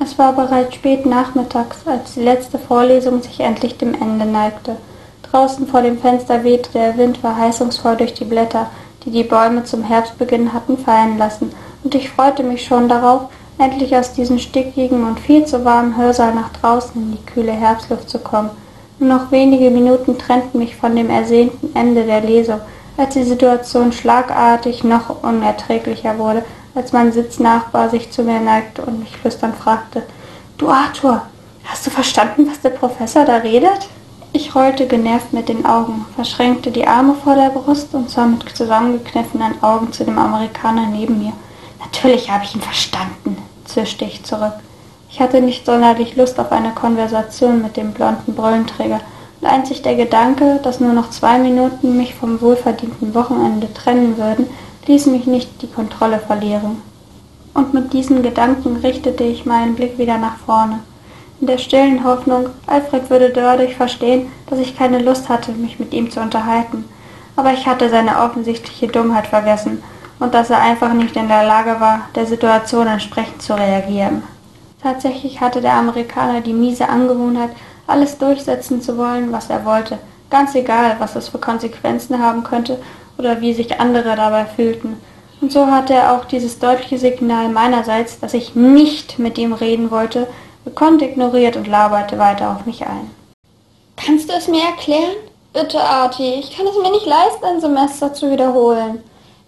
Es war bereits spät nachmittags, als die letzte Vorlesung sich endlich dem Ende neigte. Draußen vor dem Fenster wehte der Wind verheißungsvoll durch die Blätter, die die Bäume zum Herbstbeginn hatten fallen lassen, und ich freute mich schon darauf, endlich aus diesem stickigen und viel zu warmen Hörsaal nach draußen in die kühle Herbstluft zu kommen. Nur noch wenige Minuten trennten mich von dem ersehnten Ende der Lesung, als die Situation schlagartig noch unerträglicher wurde, als mein Sitznachbar sich zu mir neigte und mich flüsternd fragte, Du Arthur, hast du verstanden, was der Professor da redet? Ich rollte genervt mit den Augen, verschränkte die Arme vor der Brust und sah mit zusammengekniffenen Augen zu dem Amerikaner neben mir. Natürlich habe ich ihn verstanden, zischte ich zurück. Ich hatte nicht sonderlich Lust auf eine Konversation mit dem blonden Brillenträger, und einzig der Gedanke, dass nur noch zwei Minuten mich vom wohlverdienten Wochenende trennen würden, ließ mich nicht die Kontrolle verlieren. Und mit diesen Gedanken richtete ich meinen Blick wieder nach vorne, in der stillen Hoffnung, Alfred würde dadurch verstehen, dass ich keine Lust hatte, mich mit ihm zu unterhalten. Aber ich hatte seine offensichtliche Dummheit vergessen und dass er einfach nicht in der Lage war, der Situation entsprechend zu reagieren. Tatsächlich hatte der Amerikaner die miese Angewohnheit, alles durchsetzen zu wollen, was er wollte, ganz egal, was es für Konsequenzen haben könnte oder wie sich andere dabei fühlten. Und so hatte er auch dieses deutliche Signal meinerseits, dass ich nicht mit ihm reden wollte, gekonnt ignoriert und laberte weiter auf mich ein. Kannst du es mir erklären? Bitte, Arti, ich kann es mir nicht leisten, ein Semester zu wiederholen.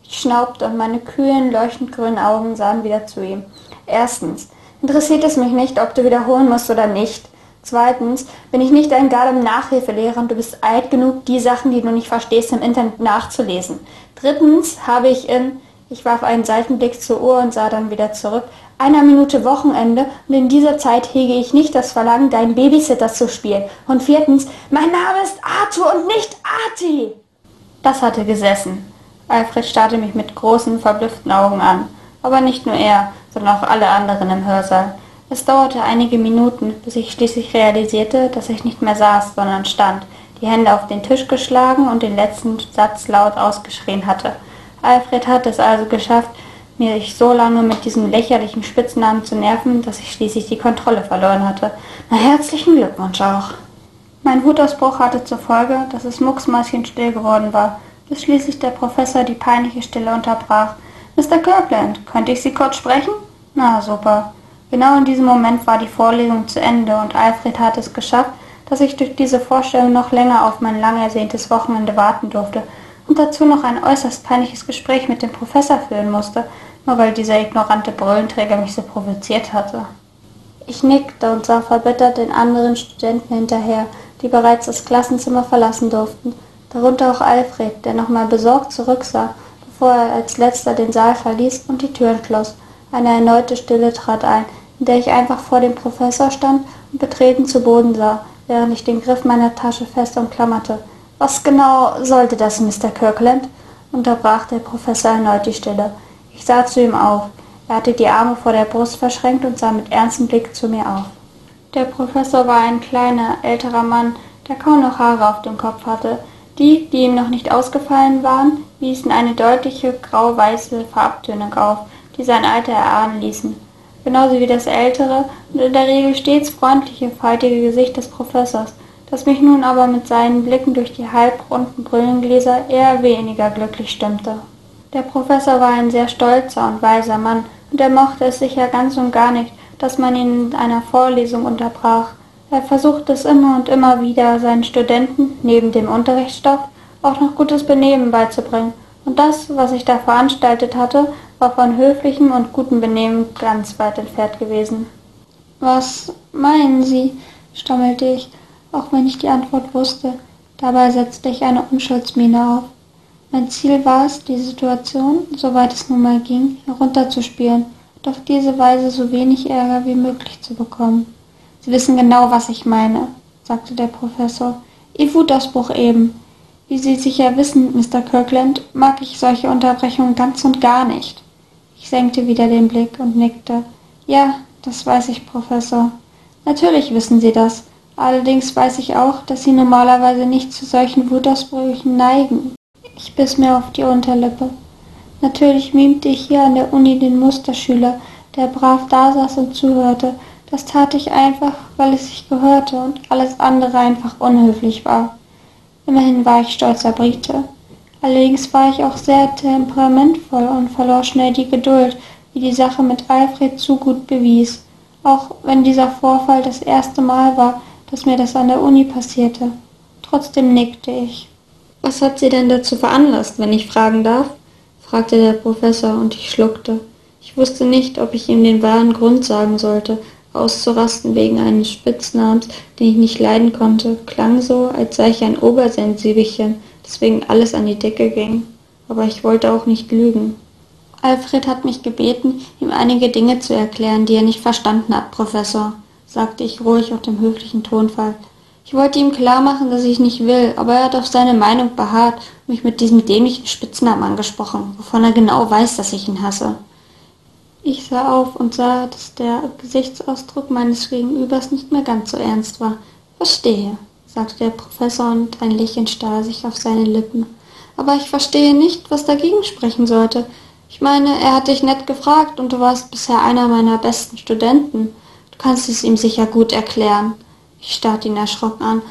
Ich schnaubte und meine kühlen, leuchtend grünen Augen sahen wieder zu ihm. Erstens, interessiert es mich nicht, ob du wiederholen musst oder nicht. Zweitens bin ich nicht ein Gardem-Nachhilfelehrer und du bist alt genug, die Sachen, die du nicht verstehst, im Internet nachzulesen. Drittens habe ich in, ich warf einen Seitenblick zur Uhr und sah dann wieder zurück, einer Minute Wochenende und in dieser Zeit hege ich nicht das Verlangen, deinen Babysitter zu spielen. Und viertens, mein Name ist Arthur und nicht Arti. Das hatte gesessen. Alfred starrte mich mit großen, verblüfften Augen an. Aber nicht nur er, sondern auch alle anderen im Hörsaal. Es dauerte einige Minuten, bis ich schließlich realisierte, dass ich nicht mehr saß, sondern stand, die Hände auf den Tisch geschlagen und den letzten Satz laut ausgeschrien hatte. Alfred hatte es also geschafft, mich so lange mit diesem lächerlichen Spitznamen zu nerven, dass ich schließlich die Kontrolle verloren hatte. Na herzlichen Glückwunsch auch. Mein Wutausbruch hatte zur Folge, dass es mucksmäuschenstill geworden war, bis schließlich der Professor die peinliche Stille unterbrach. Mr. Kirkland, könnte ich Sie kurz sprechen? Na, super. Genau in diesem Moment war die Vorlesung zu Ende und Alfred hatte es geschafft, dass ich durch diese Vorstellung noch länger auf mein lang ersehntes Wochenende warten durfte und dazu noch ein äußerst peinliches Gespräch mit dem Professor führen musste, nur weil dieser ignorante Brillenträger mich so provoziert hatte. Ich nickte und sah verbittert den anderen Studenten hinterher, die bereits das Klassenzimmer verlassen durften, darunter auch Alfred, der nochmal besorgt zurücksah, bevor er als letzter den Saal verließ und die Türen schloss. Eine erneute Stille trat ein, in der ich einfach vor dem Professor stand und betreten zu Boden sah, während ich den Griff meiner Tasche fest umklammerte. Was genau sollte das, Mr. Kirkland? unterbrach der Professor erneut die Stille. Ich sah zu ihm auf. Er hatte die Arme vor der Brust verschränkt und sah mit ernstem Blick zu mir auf. Der Professor war ein kleiner, älterer Mann, der kaum noch Haare auf dem Kopf hatte. Die, die ihm noch nicht ausgefallen waren, wiesen eine deutliche grau-weiße Farbtönung auf, die sein Alter erahnen ließen. Genauso wie das ältere und in der Regel stets freundliche, faltige Gesicht des Professors, das mich nun aber mit seinen Blicken durch die halbrunden Brillengläser eher weniger glücklich stimmte. Der Professor war ein sehr stolzer und weiser Mann, und er mochte es sicher ganz und gar nicht, dass man ihn in einer Vorlesung unterbrach. Er versuchte es immer und immer wieder, seinen Studenten, neben dem Unterrichtsstoff, auch noch gutes Benehmen beizubringen, und das, was ich da veranstaltet hatte, war von höflichem und gutem Benehmen ganz weit entfernt gewesen. Was meinen Sie? stammelte ich, auch wenn ich die Antwort wusste. Dabei setzte ich eine Unschuldsmiene auf. Mein Ziel war es, die Situation, soweit es nun mal ging, herunterzuspielen und auf diese Weise so wenig Ärger wie möglich zu bekommen. Sie wissen genau, was ich meine, sagte der Professor. Ihr Wutausbruch eben. Wie Sie sicher wissen, Mr. Kirkland, mag ich solche Unterbrechungen ganz und gar nicht. Ich senkte wieder den Blick und nickte. Ja, das weiß ich, Professor. Natürlich wissen Sie das. Allerdings weiß ich auch, dass Sie normalerweise nicht zu solchen Wutausbrüchen neigen. Ich biss mir auf die Unterlippe. Natürlich mimte ich hier an der Uni den Musterschüler, der brav dasaß und zuhörte, Das tat ich einfach, weil es sich gehörte und alles andere einfach unhöflich war. Immerhin war ich stolzer Brite. Allerdings war ich auch sehr temperamentvoll und verlor schnell die Geduld, wie die Sache mit Alfred zu gut bewies, auch wenn dieser Vorfall das erste Mal war, dass mir das an der Uni passierte. Trotzdem nickte ich. Was hat Sie denn dazu veranlasst, wenn ich fragen darf? fragte der Professor und ich schluckte. Ich wusste nicht, ob ich ihm den wahren Grund sagen sollte. Auszurasten wegen eines Spitznamens, den ich nicht leiden konnte, klang so, als sei ich ein Obersensibelchen, deswegen alles an die Decke ging. Aber ich wollte auch nicht lügen. Alfred hat mich gebeten, ihm einige Dinge zu erklären, die er nicht verstanden hat, Professor, sagte ich ruhig und im höflichen Tonfall. Ich wollte ihm klar machen, dass ich nicht will, aber er hat auf seine Meinung beharrt und mich mit diesem dämlichen Spitznamen angesprochen, wovon er genau weiß, dass ich ihn hasse. Ich sah auf und sah, dass der Gesichtsausdruck meines Gegenübers nicht mehr ganz so ernst war. Verstehe, sagte der Professor und ein Lächeln starr sich auf seine Lippen. Aber ich verstehe nicht, was dagegen sprechen sollte. Ich meine, er hat dich nett gefragt und du warst bisher einer meiner besten Studenten. Du kannst es ihm sicher gut erklären. Ich starrte ihn erschrocken an.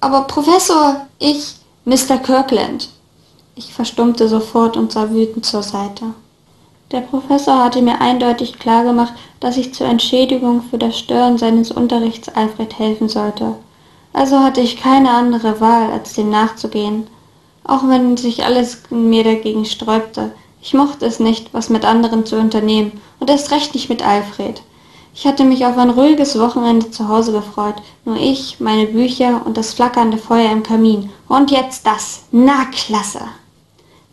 Aber Professor, ich, Mr. Kirkland. Ich verstummte sofort und sah wütend zur Seite. Der Professor hatte mir eindeutig klargemacht, dass ich zur Entschädigung für das Stören seines Unterrichts Alfred helfen sollte. Also hatte ich keine andere Wahl, als dem nachzugehen, auch wenn sich alles in mir dagegen sträubte. Ich mochte es nicht, was mit anderen zu unternehmen, und erst recht nicht mit Alfred. Ich hatte mich auf ein ruhiges Wochenende zu Hause gefreut. Nur ich, meine Bücher und das flackernde Feuer im Kamin. Und jetzt das. Na, klasse.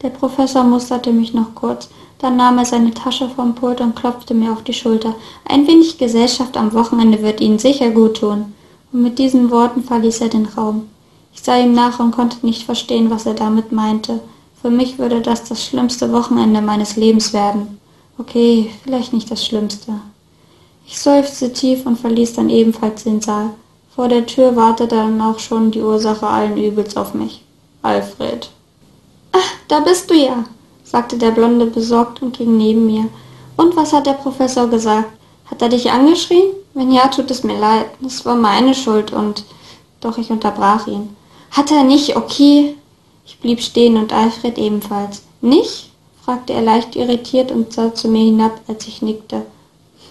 Der Professor musterte mich noch kurz. Dann nahm er seine Tasche vom Pult und klopfte mir auf die Schulter. Ein wenig Gesellschaft am Wochenende wird Ihnen sicher gut tun. Und mit diesen Worten verließ er den Raum. Ich sah ihm nach und konnte nicht verstehen, was er damit meinte. Für mich würde das das schlimmste Wochenende meines Lebens werden. Okay, vielleicht nicht das schlimmste. Ich seufzte tief und verließ dann ebenfalls den Saal. Vor der Tür wartete dann auch schon die Ursache allen Übels auf mich. Alfred. Ach, da bist du ja, sagte der Blonde besorgt und ging neben mir. Und was hat der Professor gesagt? Hat er dich angeschrien? Wenn ja, tut es mir leid. Es war meine Schuld und. Doch ich unterbrach ihn. Hat er nicht, okay? Ich blieb stehen und Alfred ebenfalls. Nicht? fragte er leicht irritiert und sah zu mir hinab, als ich nickte.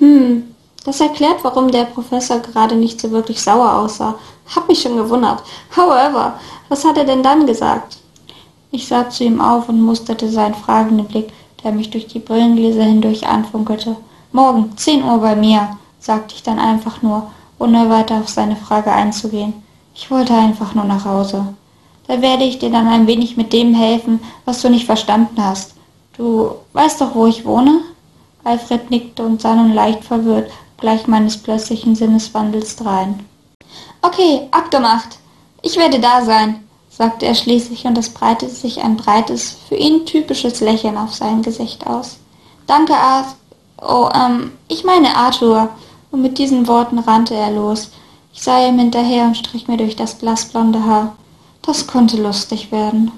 Hm, das erklärt, warum der Professor gerade nicht so wirklich sauer aussah. Hab mich schon gewundert. However, was hat er denn dann gesagt? Ich sah zu ihm auf und musterte seinen fragenden Blick, der mich durch die Brillengläser hindurch anfunkelte. Morgen, zehn Uhr bei mir, sagte ich dann einfach nur, ohne weiter auf seine Frage einzugehen. Ich wollte einfach nur nach Hause. Da werde ich dir dann ein wenig mit dem helfen, was du nicht verstanden hast. Du weißt doch, wo ich wohne? Alfred nickte und sah nun leicht verwirrt gleich meines plötzlichen Sinneswandels drein. Okay, abgemacht. Ich werde da sein, sagte er schließlich und es breitete sich ein breites, für ihn typisches Lächeln auf sein Gesicht aus. Danke, Arthur. Oh, ähm, ich meine Arthur. Und mit diesen Worten rannte er los. Ich sah ihm hinterher und strich mir durch das blassblonde Haar. Das konnte lustig werden.